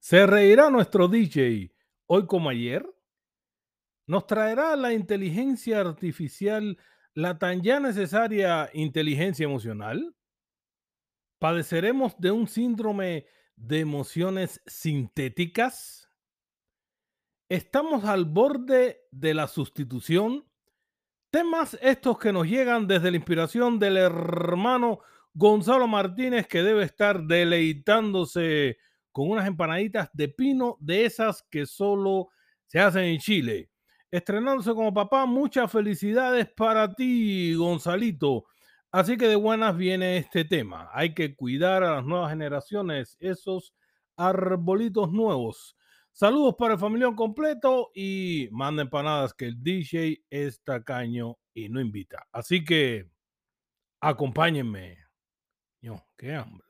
¿Se reirá nuestro DJ hoy como ayer? ¿Nos traerá la inteligencia artificial la tan ya necesaria inteligencia emocional? ¿Padeceremos de un síndrome de emociones sintéticas? ¿Estamos al borde de la sustitución? Temas estos que nos llegan desde la inspiración del hermano Gonzalo Martínez que debe estar deleitándose con unas empanaditas de pino de esas que solo se hacen en Chile. Estrenándose como papá, muchas felicidades para ti, Gonzalito. Así que de buenas viene este tema. Hay que cuidar a las nuevas generaciones, esos arbolitos nuevos. Saludos para el familión completo y manda empanadas que el DJ es tacaño y no invita. Así que acompáñenme. Yo, qué hambre.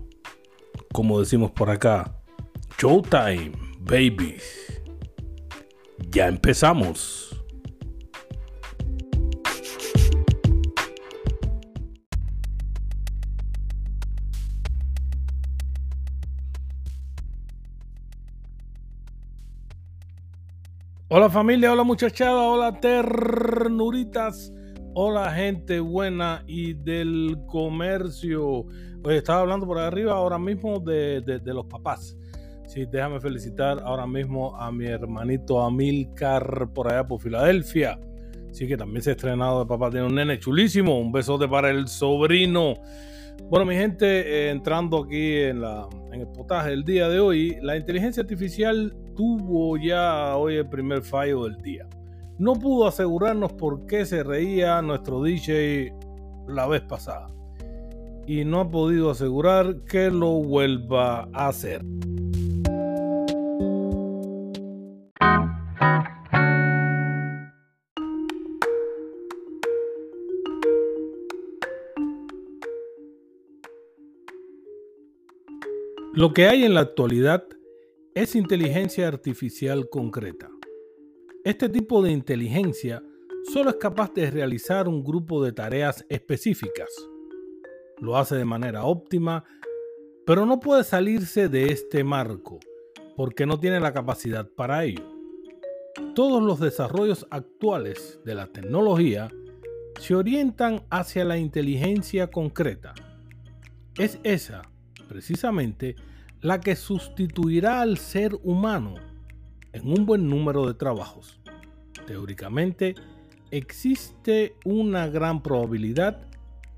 como decimos por acá, Showtime, baby. Ya empezamos. Hola familia, hola muchachada, hola ternuritas, hola gente buena y del comercio. Oye, estaba hablando por arriba ahora mismo de, los papás. Sí, déjame felicitar ahora mismo a mi hermanito Amilcar por allá por Filadelfia. Sí, que también se ha estrenado de papá. Tiene un nene chulísimo. Un besote para el sobrino. Bueno, mi gente, eh, entrando aquí en, la, en el potaje del día de hoy, la inteligencia artificial tuvo ya hoy el primer fallo del día. No pudo asegurarnos por qué se reía nuestro DJ la vez pasada y no ha podido asegurar que lo vuelva a hacer. Lo que hay en la actualidad es inteligencia artificial concreta. Este tipo de inteligencia solo es capaz de realizar un grupo de tareas específicas lo hace de manera óptima, pero no puede salirse de este marco porque no tiene la capacidad para ello. Todos los desarrollos actuales de la tecnología se orientan hacia la inteligencia concreta. Es esa, precisamente, la que sustituirá al ser humano en un buen número de trabajos. Teóricamente, existe una gran probabilidad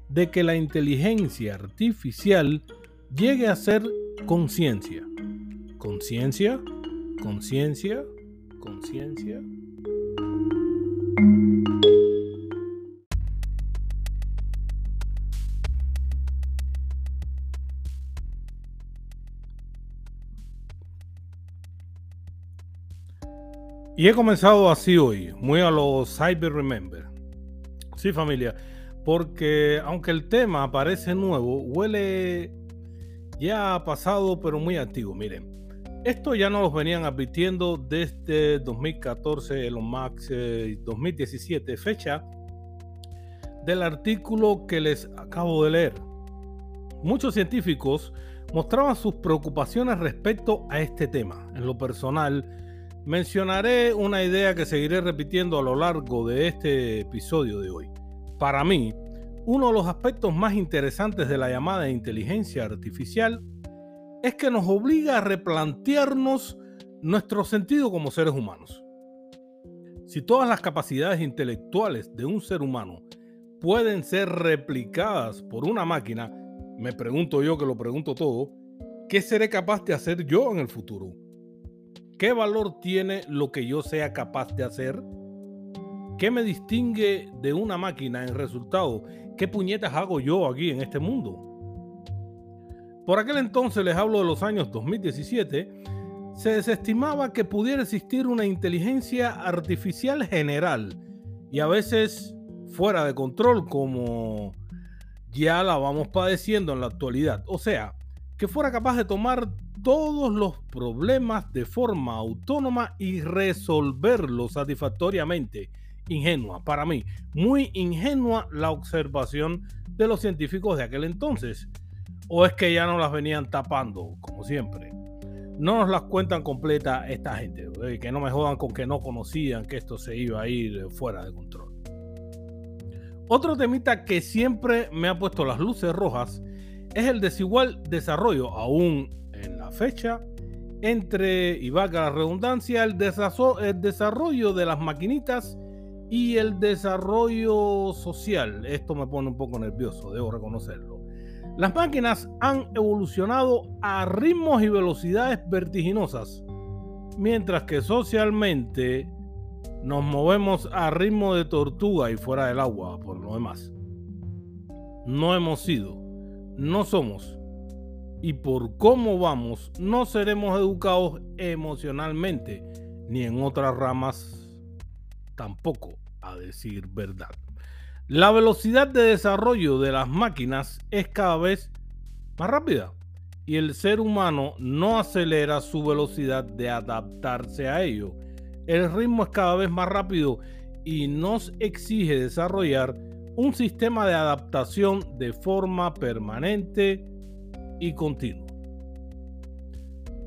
de que la inteligencia artificial llegue a ser conciencia. Conciencia, conciencia, conciencia. Y he comenzado así hoy, muy a los Cyber Remember. Sí, familia porque aunque el tema parece nuevo, huele ya pasado pero muy antiguo. Miren, esto ya nos lo venían advirtiendo desde 2014, Elon Musk 2017, fecha del artículo que les acabo de leer. Muchos científicos mostraban sus preocupaciones respecto a este tema. En lo personal, mencionaré una idea que seguiré repitiendo a lo largo de este episodio de hoy. Para mí, uno de los aspectos más interesantes de la llamada inteligencia artificial es que nos obliga a replantearnos nuestro sentido como seres humanos. Si todas las capacidades intelectuales de un ser humano pueden ser replicadas por una máquina, me pregunto yo que lo pregunto todo, ¿qué seré capaz de hacer yo en el futuro? ¿Qué valor tiene lo que yo sea capaz de hacer? ¿Qué me distingue de una máquina en resultado? ¿Qué puñetas hago yo aquí en este mundo? Por aquel entonces, les hablo de los años 2017, se desestimaba que pudiera existir una inteligencia artificial general y a veces fuera de control como ya la vamos padeciendo en la actualidad. O sea, que fuera capaz de tomar todos los problemas de forma autónoma y resolverlos satisfactoriamente. Ingenua, para mí, muy ingenua la observación de los científicos de aquel entonces. ¿O es que ya no las venían tapando, como siempre? No nos las cuentan completa esta gente, eh, que no me jodan con que no conocían que esto se iba a ir fuera de control. Otro temita que siempre me ha puesto las luces rojas es el desigual desarrollo, aún en la fecha, entre, y valga la redundancia, el, desarrollo de las maquinitas y el desarrollo social. Esto me pone un poco nervioso, debo reconocerlo. Las máquinas han evolucionado a ritmos y velocidades vertiginosas, mientras que socialmente nos movemos a ritmo de tortuga y fuera del agua, por lo demás. No hemos sido, no somos, y por cómo vamos, no seremos educados emocionalmente, ni en otras ramas tampoco, a decir verdad. La velocidad de desarrollo de las máquinas es cada vez más rápida y el ser humano no acelera su velocidad de adaptarse a ello el ritmo es cada vez más rápido y nos exige desarrollar un sistema de adaptación de forma permanente y continua.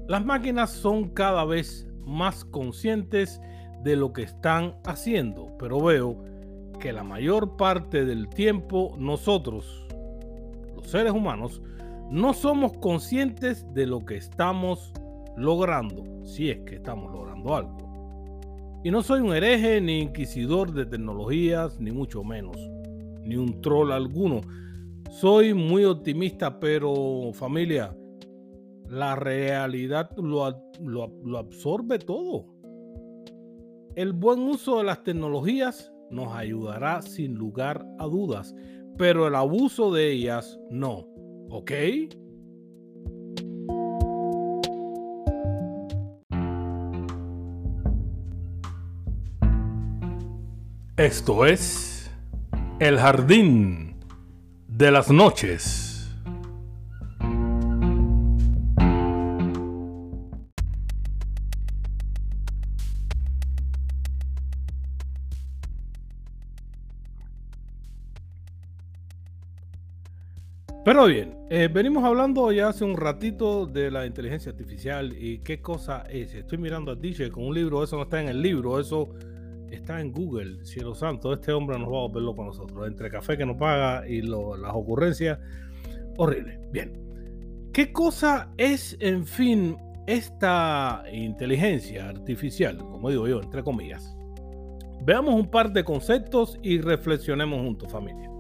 Las máquinas son cada vez más conscientes de lo que están haciendo, pero veo que la mayor parte del tiempo nosotros, los seres humanos, no somos conscientes de lo que estamos logrando, si es que estamos logrando algo. Y no soy un hereje ni inquisidor de tecnologías, ni mucho menos, ni un troll alguno. Soy muy optimista, pero familia, la realidad lo, absorbe todo. El buen uso de las tecnologías nos ayudará sin lugar a dudas, pero el abuso de ellas no. ¿Ok? Esto es El Jardín de las Noches. Pero bien, eh, venimos hablando ya hace un ratito de la inteligencia artificial y qué cosa es. Estoy mirando a DJ con un libro, eso no está en el libro, eso está en Google, cielo santo, este hombre nos va a volverlo con nosotros. Entre café que nos paga y las ocurrencias, horrible. Bien. ¿Qué cosa es, en fin, esta inteligencia artificial? Como digo yo, entre comillas. Veamos un par de conceptos y reflexionemos juntos, familia.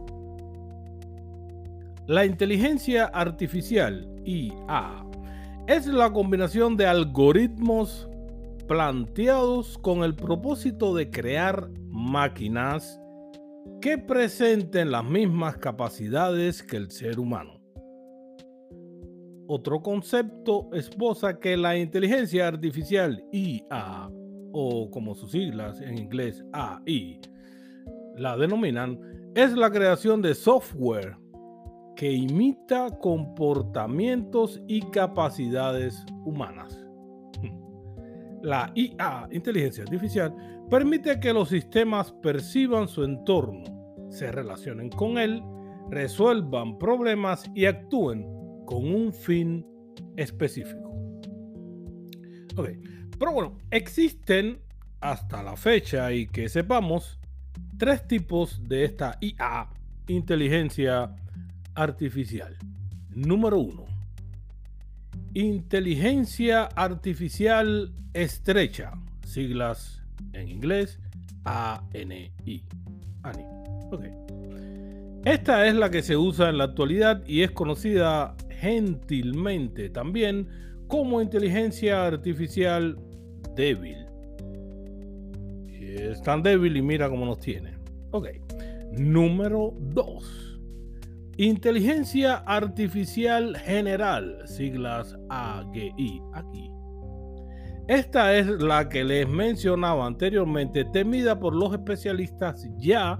La inteligencia artificial, IA, es la combinación de algoritmos planteados con el propósito de crear máquinas que presenten las mismas capacidades que el ser humano. Otro concepto esposa que la inteligencia artificial IA, o como sus siglas en inglés AI, la denominan, es la creación de software que imita comportamientos y capacidades humanas la IA, inteligencia artificial, permite que los sistemas perciban su entorno, se relacionen con él, resuelvan problemas y actúen con un fin específico. Ok, pero bueno, existen hasta la fecha y que sepamos tres tipos de esta IA, inteligencia artificial. Número uno, Inteligencia Artificial Estrecha, siglas en inglés ANI. ANI. Okay. Esta es la que se usa en la actualidad y es conocida gentilmente también como inteligencia artificial débil. es tan débil y mira cómo nos tiene. Ok. Número 2. Inteligencia Artificial General, siglas AGI, aquí. Esta es la que les mencionaba anteriormente, temida por los especialistas ya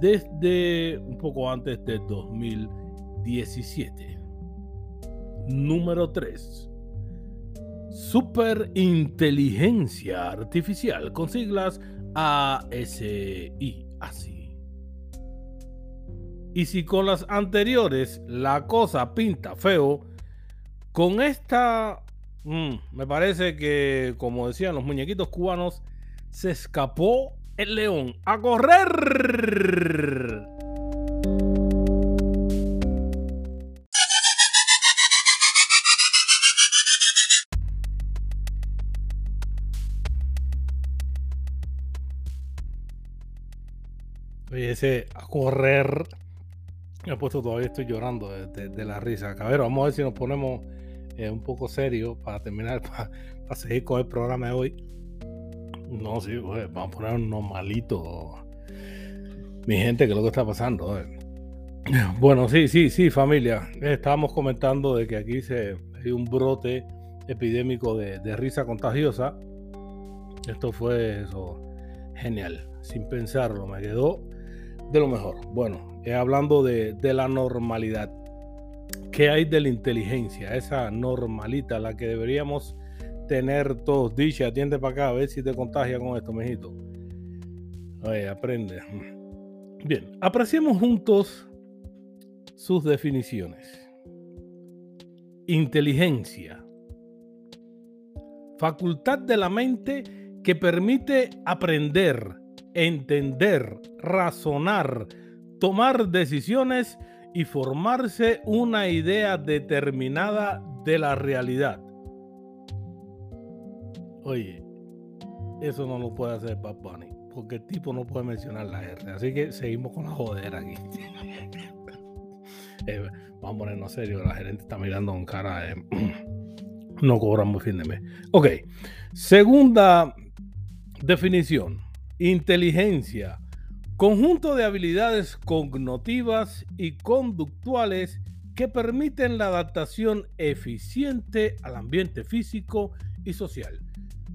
desde un poco antes de 2017. Número 3. Superinteligencia Artificial, con siglas ASI, así. Y si con las anteriores la cosa pinta feo, con esta mm, me parece que, como decían los muñequitos cubanos, se escapó el león a correr. Oye, ese a correr. He puesto todavía estoy llorando de, la risa. Cabero, vamos a ver si nos ponemos eh, un poco serio para terminar, para, seguir con el programa de hoy. No, sí, vamos a poner un normalito. Mi gente, ¿qué es lo que está pasando? Bueno, sí, sí, sí, familia. Estábamos comentando de que aquí se hay un brote epidémico de, de risa contagiosa. Esto fue eso, genial. Sin pensarlo, me quedó de lo mejor. Bueno, eh, hablando de, la normalidad. ¿Qué hay de la inteligencia? Esa normalita, la que deberíamos tener todos. Dice, atiende para acá, a ver si te contagia con esto, mejito. Oye, aprende. Bien, apreciemos juntos sus definiciones. Inteligencia. Facultad de la mente que permite aprender, entender, razonar, tomar decisiones y formarse una idea determinada de la realidad. Oye, eso no lo puede hacer Bad porque el tipo no puede mencionar la R. Así que seguimos con la jodera aquí. Eh, vamos a ponernos serio, la gerente está mirando con cara de... no cobramos fin de mes. Ok, segunda definición Inteligencia. Conjunto de habilidades cognitivas y conductuales que permiten la adaptación eficiente al ambiente físico y social.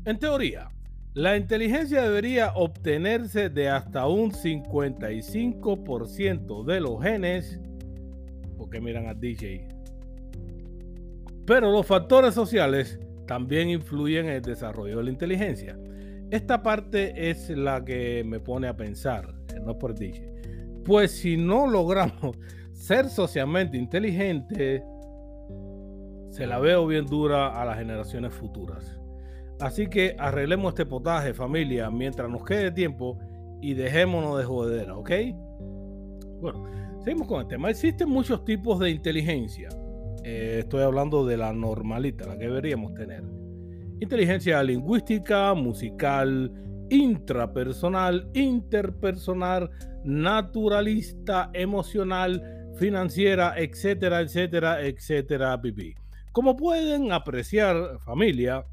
En teoría, la inteligencia debería obtenerse de hasta un 55% de los genes, porque miran a DJ. Pero los factores sociales también influyen en el desarrollo de la inteligencia. Esta parte es la que me pone a pensar, no por dije. Pues si no logramos ser socialmente inteligentes, se la veo bien dura a las generaciones futuras. Así que arreglemos este potaje, familia, mientras nos quede tiempo y dejémonos de jodera, ¿ok? Bueno, seguimos con el tema. Existen muchos tipos de inteligencia. Eh, estoy hablando de la normalita, la que deberíamos tener inteligencia lingüística, musical, intrapersonal, interpersonal, naturalista, emocional, financiera, etcétera, etcétera, etcétera, pipí. Como pueden apreciar, familia,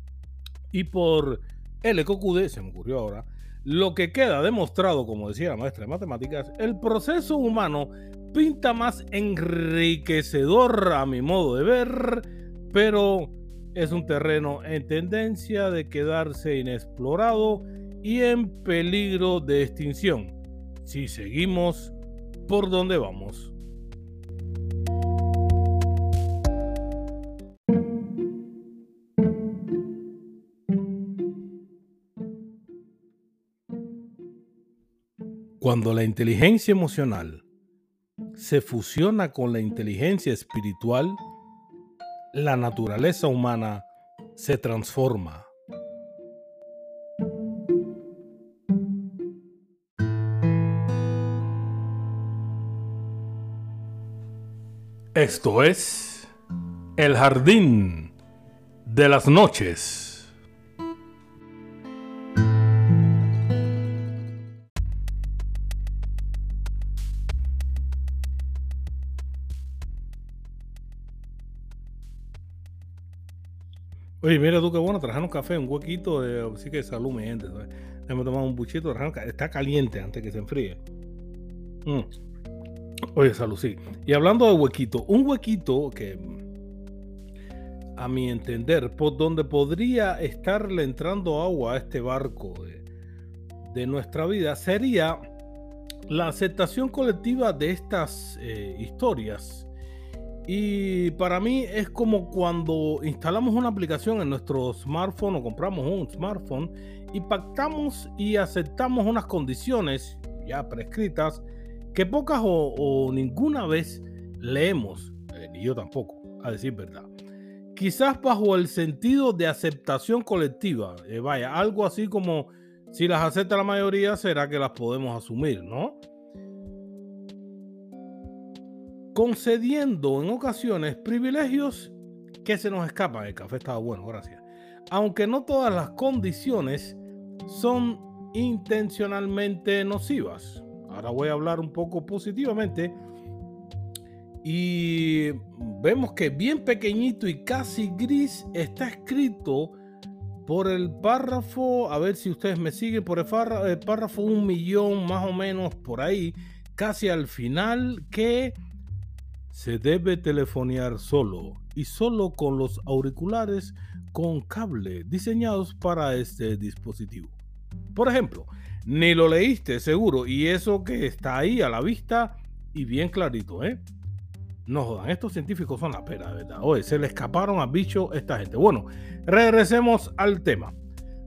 y por el ECOQD, se me ocurrió ahora, lo que queda demostrado, como decía la maestra de matemáticas, el proceso humano pinta más enriquecedor a mi modo de ver, pero es un terreno en tendencia de quedarse inexplorado y en peligro de extinción si seguimos por donde vamos. Cuando la inteligencia emocional se fusiona con la inteligencia espiritual, la naturaleza humana se transforma. Esto es El Jardín de las Noches. Oye, mira tú qué bueno, trajeron café, un huequito, de, así que salud, mi gente. Hemos tomado un buchito, está caliente antes que se enfríe. Mm. Oye, salud, sí. Y hablando de huequito, un huequito que, a mi entender, por donde podría estarle entrando agua a este barco de, nuestra vida, sería la aceptación colectiva de estas eh, historias. Y para mí es como cuando instalamos una aplicación en nuestro smartphone o compramos un smartphone y pactamos y aceptamos unas condiciones ya prescritas que pocas o, ninguna vez leemos, eh, ni yo tampoco, a decir verdad. Quizás bajo el sentido de aceptación colectiva, eh, vaya, algo así como si las acepta la mayoría, será que las podemos asumir, ¿no? Concediendo en ocasiones privilegios que se nos escapan. El café estaba bueno, gracias. Aunque no todas las condiciones son intencionalmente nocivas. Ahora voy a hablar un poco positivamente. Y vemos que bien pequeñito y casi gris está escrito por el párrafo, a ver si ustedes me siguen, por el párrafo, un millón más o menos por ahí, casi al final, que se debe telefonear solo y solo con los auriculares con cable diseñados para este dispositivo. Por ejemplo, ni lo leíste seguro y eso que está ahí a la vista y bien clarito, ¿eh? No jodan, estos científicos son la pera, ¿verdad? Oye, se le escaparon a bicho esta gente. Bueno, regresemos al tema.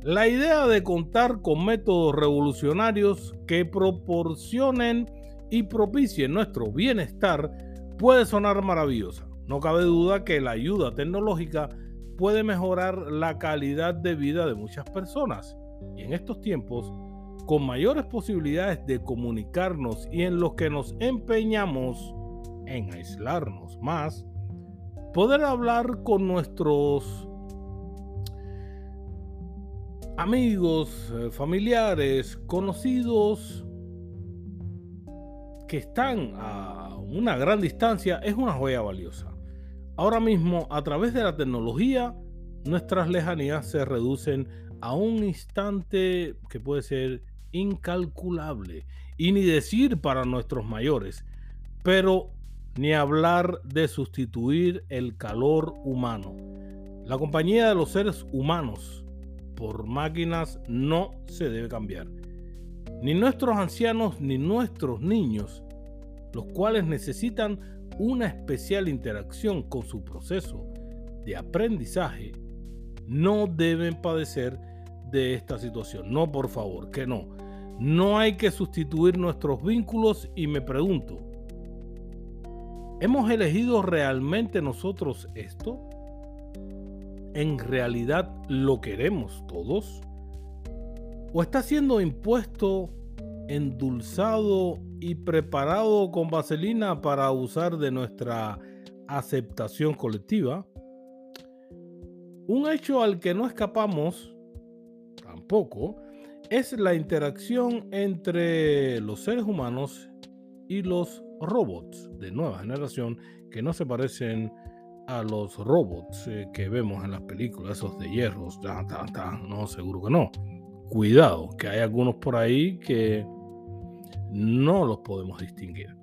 La idea de contar con métodos revolucionarios que proporcionen y propicien nuestro bienestar puede sonar maravillosa. No cabe duda que la ayuda tecnológica puede mejorar la calidad de vida de muchas personas. Y en estos tiempos, con mayores posibilidades de comunicarnos y en los que nos empeñamos en aislarnos más, poder hablar con nuestros amigos, eh, familiares, conocidos que están a una gran distancia es una joya valiosa. Ahora mismo, a través de la tecnología, nuestras lejanías se reducen a un instante que puede ser incalculable y ni decir para nuestros mayores, pero ni hablar de sustituir el calor humano. La compañía de los seres humanos por máquinas no se debe cambiar. Ni nuestros ancianos ni nuestros niños, los cuales necesitan una especial interacción con su proceso de aprendizaje, no deben padecer de esta situación. No, por favor, que no. No hay que sustituir nuestros vínculos y me pregunto, ¿hemos elegido realmente nosotros esto? ¿En realidad lo queremos todos? ¿O está siendo impuesto, endulzado y preparado con vaselina para usar de nuestra aceptación colectiva? Un hecho al que no escapamos, tampoco, es la interacción entre los seres humanos y los robots de nueva generación que no se parecen a los robots eh, que vemos en las películas, esos de hierros. no, seguro que no. Cuidado, que hay algunos por ahí que no los podemos distinguir.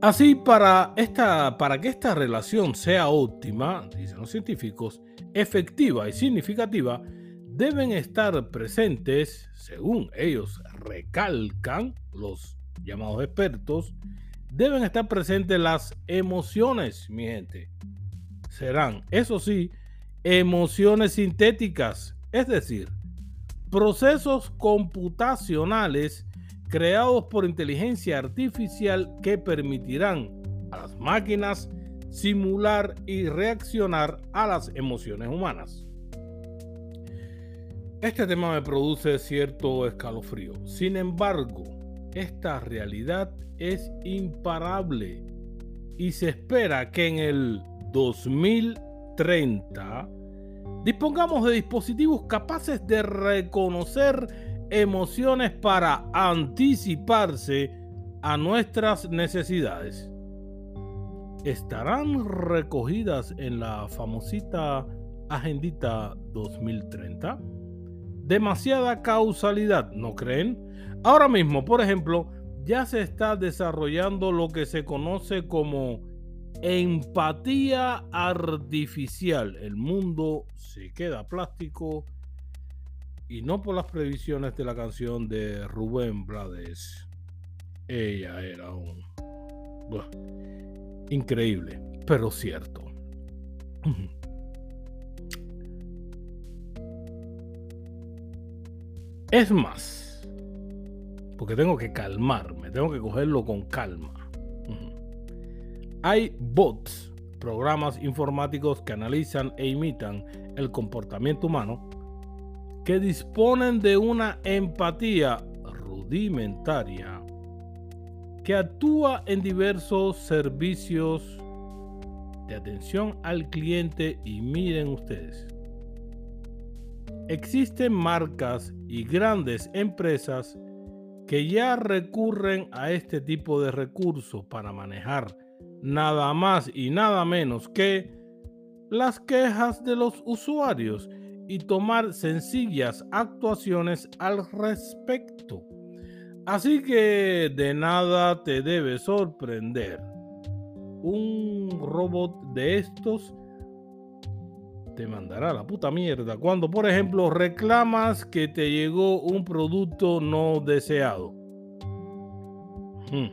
Así, para, esta, para que esta relación sea óptima, dicen los científicos, efectiva y significativa, deben estar presentes, según ellos recalcan los llamados expertos, deben estar presentes las emociones, mi gente. Serán, eso sí, emociones sintéticas, es decir, procesos computacionales creados por inteligencia artificial que permitirán a las máquinas simular y reaccionar a las emociones humanas. Este tema me produce cierto escalofrío. Sin embargo, esta realidad es imparable y se espera que en el 2030 dispongamos de dispositivos capaces de reconocer emociones para anticiparse a nuestras necesidades. ¿Estarán recogidas en la famosita Agendita 2030? Demasiada causalidad, ¿no creen? Ahora mismo, por ejemplo, ya se está desarrollando lo que se conoce como empatía artificial. El mundo se queda plástico y no por las previsiones de la canción de Rubén Blades. Ella era un... increíble, pero cierto. Es más, porque tengo que calmarme, tengo que cogerlo con calma. Hay bots, programas informáticos que analizan e imitan el comportamiento humano, que disponen de una empatía rudimentaria que actúa en diversos servicios de atención al cliente y miren ustedes. Existen marcas y grandes empresas que ya recurren a este tipo de recursos para manejar nada más y nada menos que las quejas de los usuarios y tomar sencillas actuaciones al respecto. Así que de nada te debe sorprender un robot de estos te mandará la puta mierda cuando, por ejemplo, reclamas que te llegó un producto no deseado. Hmm.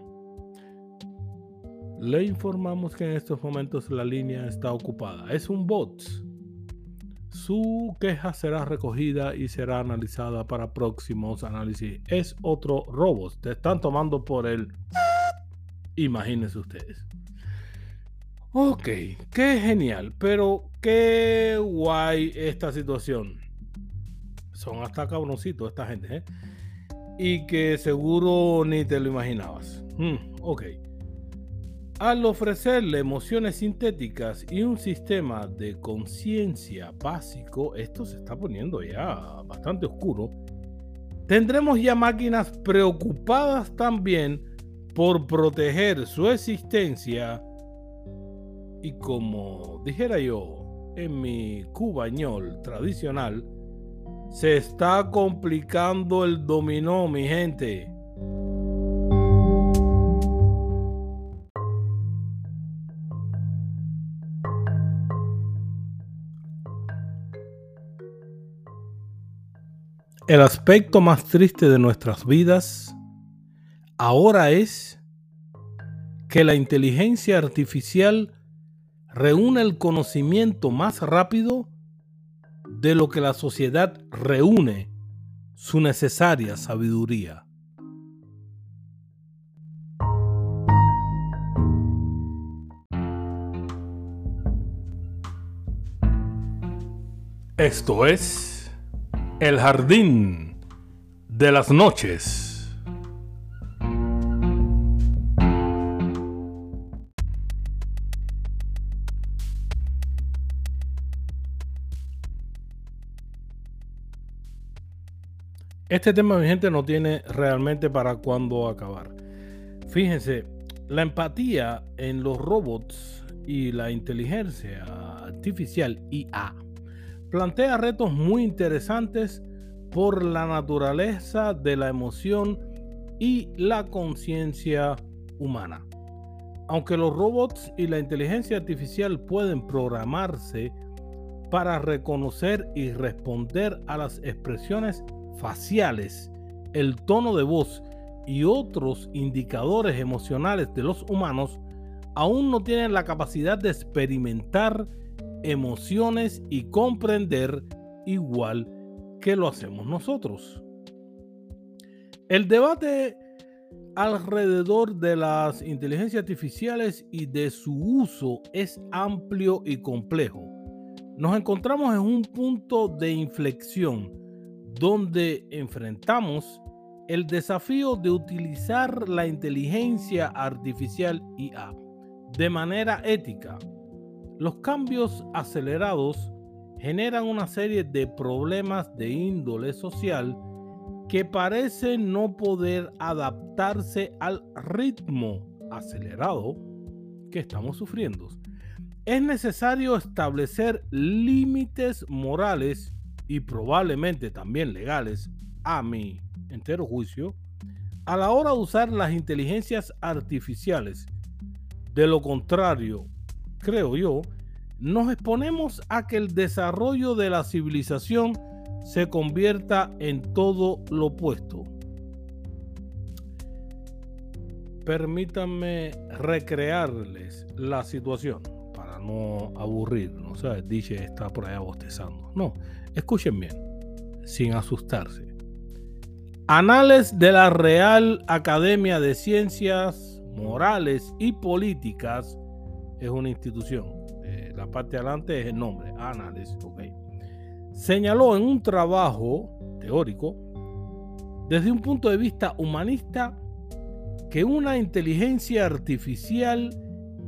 Le informamos que en estos momentos la línea está ocupada. Es un bot. Su queja será recogida y será analizada para próximos análisis. Es otro robot. Te están tomando por el... Imagínense ustedes. Ok, qué genial, pero qué guay esta situación. Son hasta cabroncitos esta gente, ¿eh? Y que seguro ni te lo imaginabas. Hmm, ok. Al ofrecerle emociones sintéticas y un sistema de conciencia básico, esto se está poniendo ya bastante oscuro. Tendremos ya máquinas preocupadas también por proteger su existencia y como dijera yo en mi cubañol tradicional, se está complicando el dominó, mi gente. El aspecto más triste de nuestras vidas ahora es que la inteligencia artificial reúne el conocimiento más rápido de lo que la sociedad reúne su necesaria sabiduría. Esto es el jardín de las noches. Este tema, mi gente, no tiene realmente para cuándo acabar. Fíjense, la empatía en los robots y la inteligencia artificial IA plantea retos muy interesantes por la naturaleza de la emoción y la conciencia humana. Aunque los robots y la inteligencia artificial pueden programarse para reconocer y responder a las expresiones faciales, el tono de voz y otros indicadores emocionales de los humanos aún no tienen la capacidad de experimentar emociones y comprender igual que lo hacemos nosotros. El debate alrededor de las inteligencias artificiales y de su uso es amplio y complejo. Nos encontramos en un punto de inflexión donde enfrentamos el desafío de utilizar la inteligencia artificial IA de manera ética. Los cambios acelerados generan una serie de problemas de índole social que parecen no poder adaptarse al ritmo acelerado que estamos sufriendo. es necesario establecer límites morales y probablemente también legales, a mi entero juicio, a la hora de usar las inteligencias artificiales. De lo contrario, creo yo, nos exponemos a que el desarrollo de la civilización se convierta en todo lo opuesto. Permítanme recrearles la situación para no aburrir, ¿no? sea, Dice está por allá bostezando. No, escuchen bien, sin asustarse. Anales de la Real Academia de Ciencias Morales y Políticas es una institución. Eh, la parte de adelante es el nombre, Anales, ok. Señaló en un trabajo teórico, desde un punto de vista humanista, que una inteligencia artificial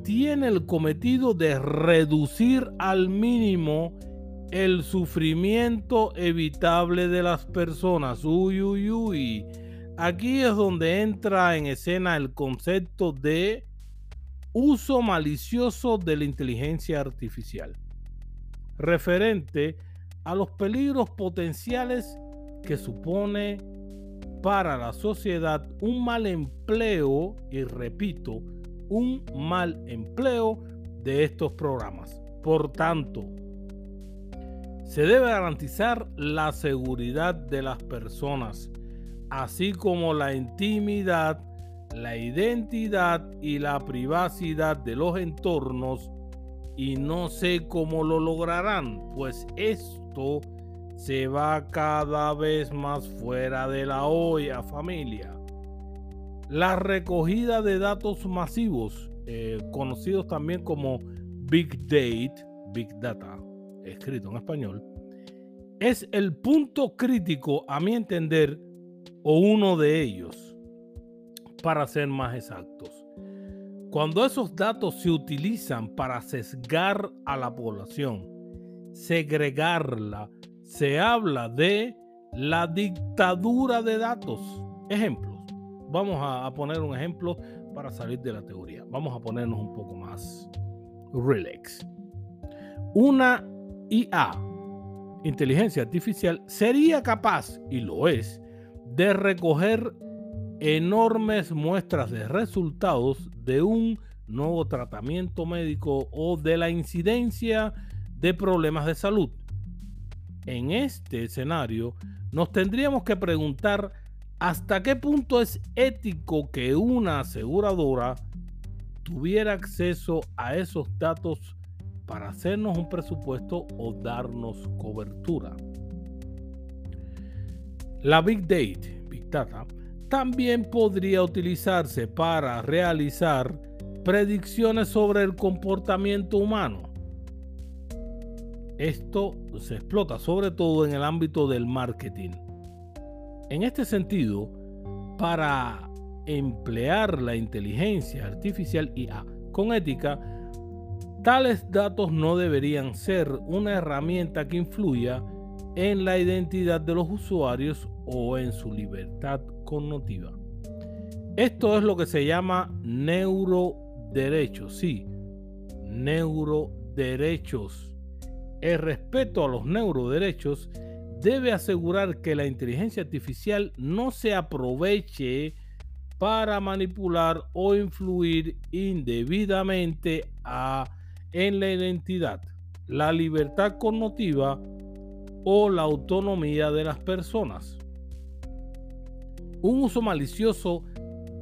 tiene el cometido de reducir al mínimo el sufrimiento evitable de las personas. Uy, uy, uy. Aquí es donde entra en escena el concepto de uso malicioso de la inteligencia artificial, referente a los peligros potenciales que supone para la sociedad un mal empleo, y repito, un mal empleo de estos programas. Por tanto, se debe garantizar la seguridad de las personas, así como la intimidad, la identidad y la privacidad de los entornos y no sé cómo lo lograrán, pues esto se va cada vez más fuera de la olla, familia. La recogida de datos masivos, eh, conocidos también como Big Data, Big Data, escrito en español, es el punto crítico, a mi entender, o uno de ellos, para ser más exactos. Cuando esos datos se utilizan para sesgar a la población, segregarla, se habla de la dictadura de datos. Ejemplos. Vamos a, poner un ejemplo para salir de la teoría. Vamos a ponernos un poco más relax. Una IA, inteligencia artificial, sería capaz, y lo es, de recoger enormes muestras de resultados de un nuevo tratamiento médico o de la incidencia de problemas de salud en este escenario, nos tendríamos que preguntar hasta qué punto es ético que una aseguradora tuviera acceso a esos datos para hacernos un presupuesto o darnos cobertura. La Big Data, Big Data también podría utilizarse para realizar predicciones sobre el comportamiento humano esto se explota sobre todo en el ámbito del marketing. En este sentido, para emplear la inteligencia artificial IA con ética, tales datos no deberían ser una herramienta que influya en la identidad de los usuarios o en su libertad cognitiva. Esto es lo que se llama neuroderechos, sí, neuroderechos. El respeto a los neuroderechos debe asegurar que la inteligencia artificial no se aproveche para manipular o influir indebidamente en la identidad, la libertad cognitiva o la autonomía de las personas. Un uso malicioso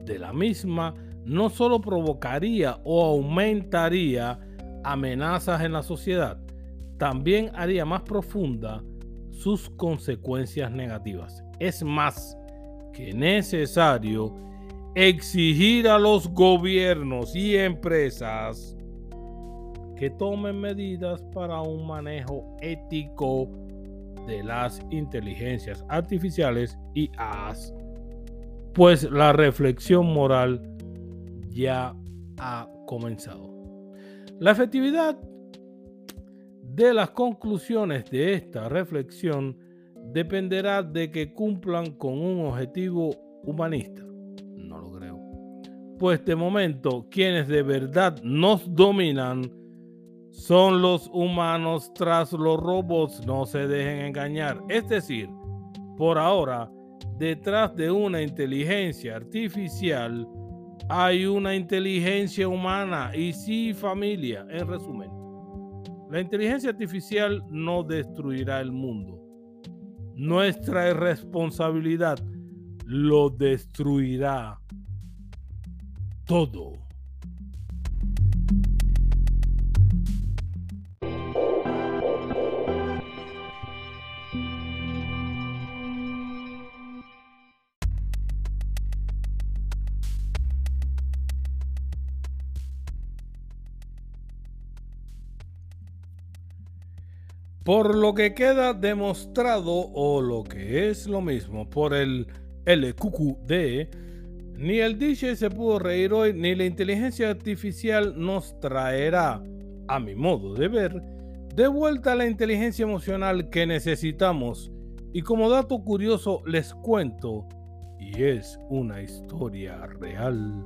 de la misma no solo provocaría o aumentaría amenazas en la sociedad, también haría más profunda sus consecuencias negativas. Es más que necesario exigir a los gobiernos y empresas que tomen medidas para un manejo ético de las inteligencias artificiales y AS, pues la reflexión moral ya ha comenzado. La efectividad de las conclusiones de esta reflexión dependerá de que cumplan con un objetivo humanista. No lo creo. Pues de momento quienes de verdad nos dominan son los humanos tras los robots, no se dejen engañar. Es decir, por ahora, detrás de una inteligencia artificial hay una inteligencia humana y sí familia, en resumen. La inteligencia artificial no destruirá el mundo. Nuestra irresponsabilidad lo destruirá todo. Por lo que queda demostrado, o lo que es lo mismo, por el LQQD, ni el DJ se pudo reír hoy, ni la inteligencia artificial nos traerá, a mi modo de ver, de vuelta la inteligencia emocional que necesitamos. Y como dato curioso les cuento, y es una historia real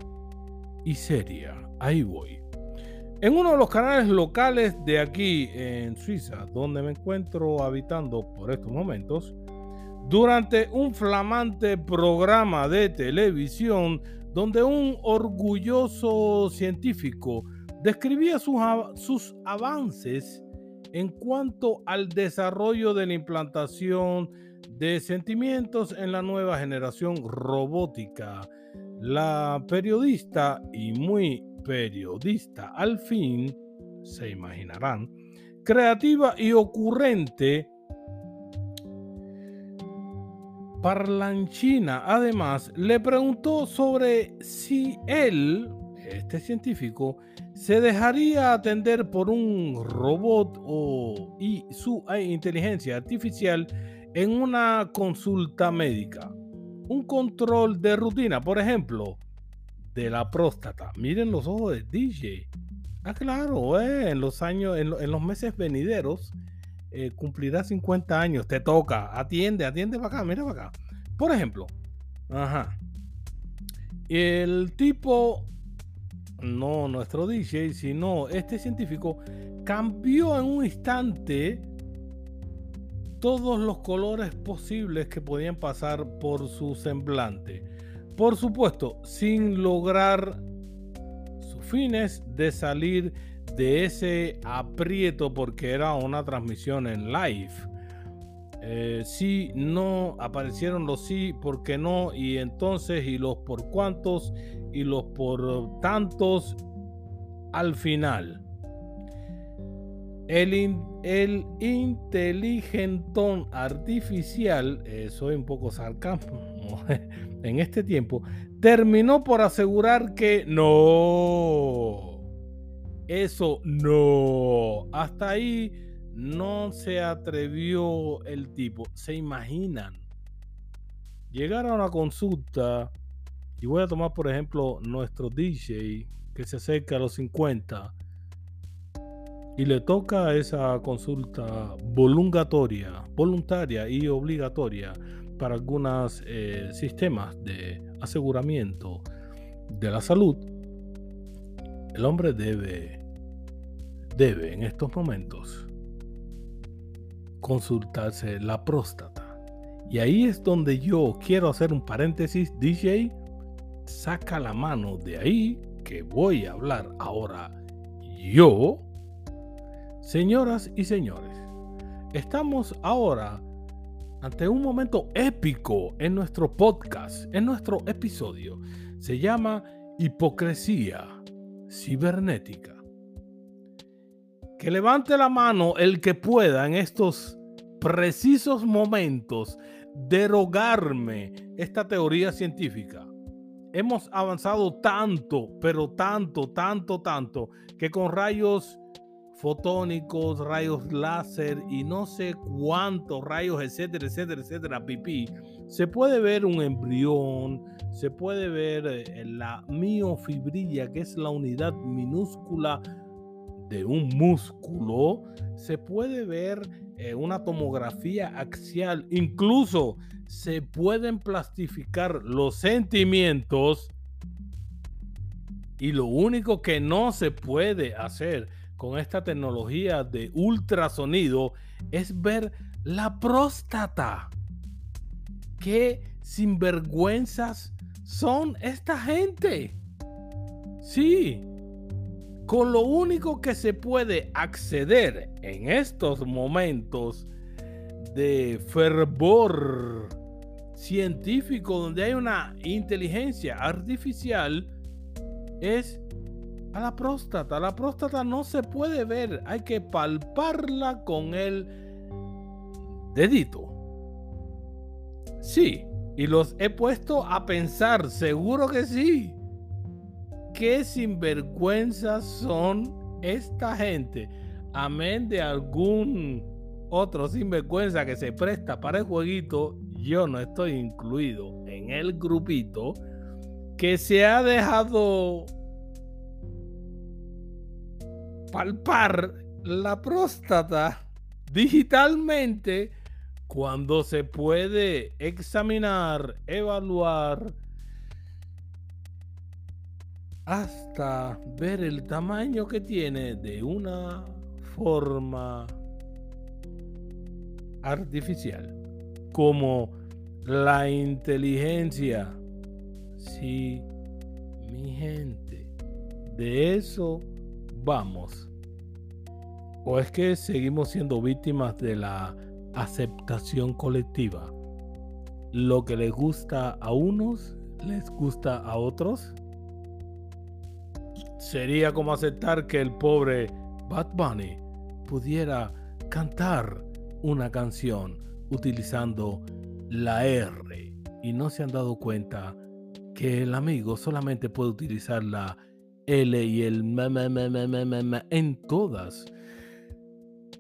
y seria, ahí voy. En uno de los canales locales de aquí en Suiza, donde me encuentro habitando por estos momentos, durante un flamante programa de televisión donde un orgulloso científico describía sus, sus avances en cuanto al desarrollo de la implantación de sentimientos en la nueva generación robótica. La periodista y muy periodista al fin, se imaginarán, creativa y ocurrente, Parlanchina además le preguntó sobre si él, este científico, se dejaría atender por un robot o y su inteligencia artificial en una consulta médica. Un control de rutina, por ejemplo, de la próstata. Miren los ojos de DJ. Ah, claro, eh, en los años, en, los meses venideros, eh, cumplirá 50 años. Te toca, atiende, atiende para acá, mira para acá. Por ejemplo, ajá. El tipo, no nuestro DJ, sino este científico, cambió en un instante todos los colores posibles que podían pasar por su semblante por supuesto, sin lograr sus fines de salir de ese aprieto porque era una transmisión en live. Eh, si no aparecieron los sí, ¿por qué no? Y entonces, y los por cuántos, y los por tantos al final. El, el inteligentón artificial, eh, soy un poco sarcasmo en este tiempo, terminó por asegurar que no. Eso no. Hasta ahí no se atrevió el tipo. Se imaginan. Llegar a una consulta, y voy a tomar por ejemplo nuestro DJ que se acerca a los 50 y le toca esa consulta voluntaria, voluntaria y obligatoria para algunos eh, sistemas de aseguramiento de la salud, el hombre debe, debe en estos momentos consultarse la próstata. Y ahí es donde yo quiero hacer un paréntesis, DJ, saca la mano de ahí que voy a hablar ahora yo. Señoras y señores, estamos ahora ante un momento épico en nuestro podcast, en nuestro episodio. Se llama Hipocresía Cibernética. Que levante la mano el que pueda en estos precisos momentos derogarme esta teoría científica. Hemos avanzado tanto, pero tanto, tanto, tanto, que con rayos fotónicos, rayos láser y no sé cuántos rayos, etcétera, etcétera, etcétera, pipí, se puede ver un embrión, se puede ver eh, la miofibrilla, que es la unidad minúscula de un músculo, se puede ver eh, una tomografía axial, incluso se pueden plastificar los sentimientos y lo único que no se puede hacer con esta tecnología de ultrasonido es ver la próstata. Qué sinvergüenzas son esta gente. Sí, con lo único que se puede acceder en estos momentos de fervor científico donde hay una inteligencia artificial es a la próstata. La próstata no se puede ver, hay que palparla con el dedito. Sí, y los he puesto a pensar, seguro que sí. Qué sinvergüenzas son esta gente. Amén de algún otro sinvergüenza que se presta para el jueguito, yo no estoy incluido en el grupito que se ha dejado palpar la próstata digitalmente cuando se puede examinar, evaluar, hasta ver el tamaño que tiene de una forma artificial, como la inteligencia. Sí, mi gente, de eso vamos. ¿O es que seguimos siendo víctimas de la aceptación colectiva? Lo que les gusta a unos, les gusta a otros. Sería como aceptar que el pobre Bad Bunny pudiera cantar una canción utilizando la R y no se han dado cuenta que el amigo solamente puede utilizar la L y el m en todas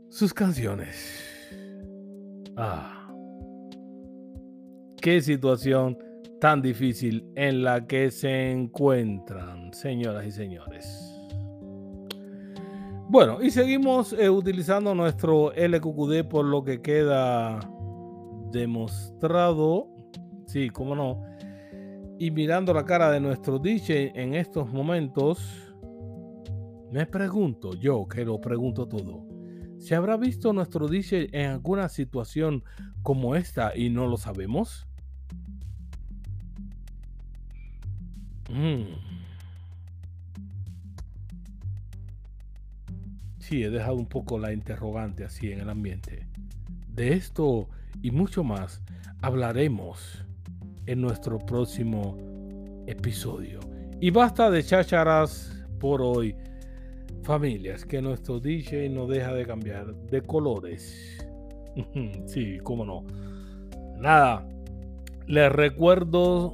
sus canciones. Ah. Qué situación tan difícil en la que se encuentran, señoras y señores. Bueno, y seguimos eh, utilizando nuestro LQQD por lo que queda demostrado. Sí, cómo no. Y mirando la cara de nuestro DJ en estos momentos, me pregunto, yo que lo pregunto todo, ¿se habrá visto nuestro DJ en alguna situación como esta y no lo sabemos? Mm. Sí, he dejado un poco la interrogante así en el ambiente. De esto y mucho más hablaremos en nuestro próximo episodio. Y basta de chácharas por hoy, familias, que nuestro DJ no deja de cambiar de colores. sí, cómo no. Nada, les recuerdo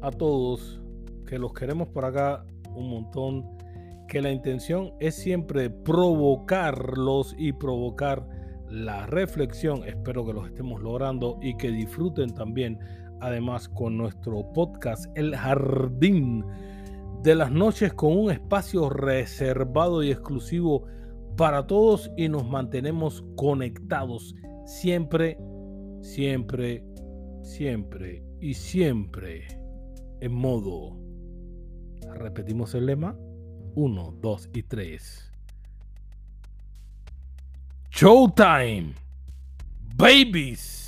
a todos que los queremos por acá un montón que la intención es siempre provocarlos y provocar la reflexión. Espero que los estemos logrando y que disfruten también, además, con nuestro podcast El Jardín de las Noches, con un espacio reservado y exclusivo para todos y nos mantenemos conectados siempre, siempre, siempre y siempre en modo. Repetimos el lema 1, 2 y 3. Showtime. Babies.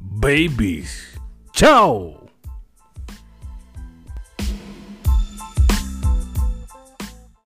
babies. Tchau!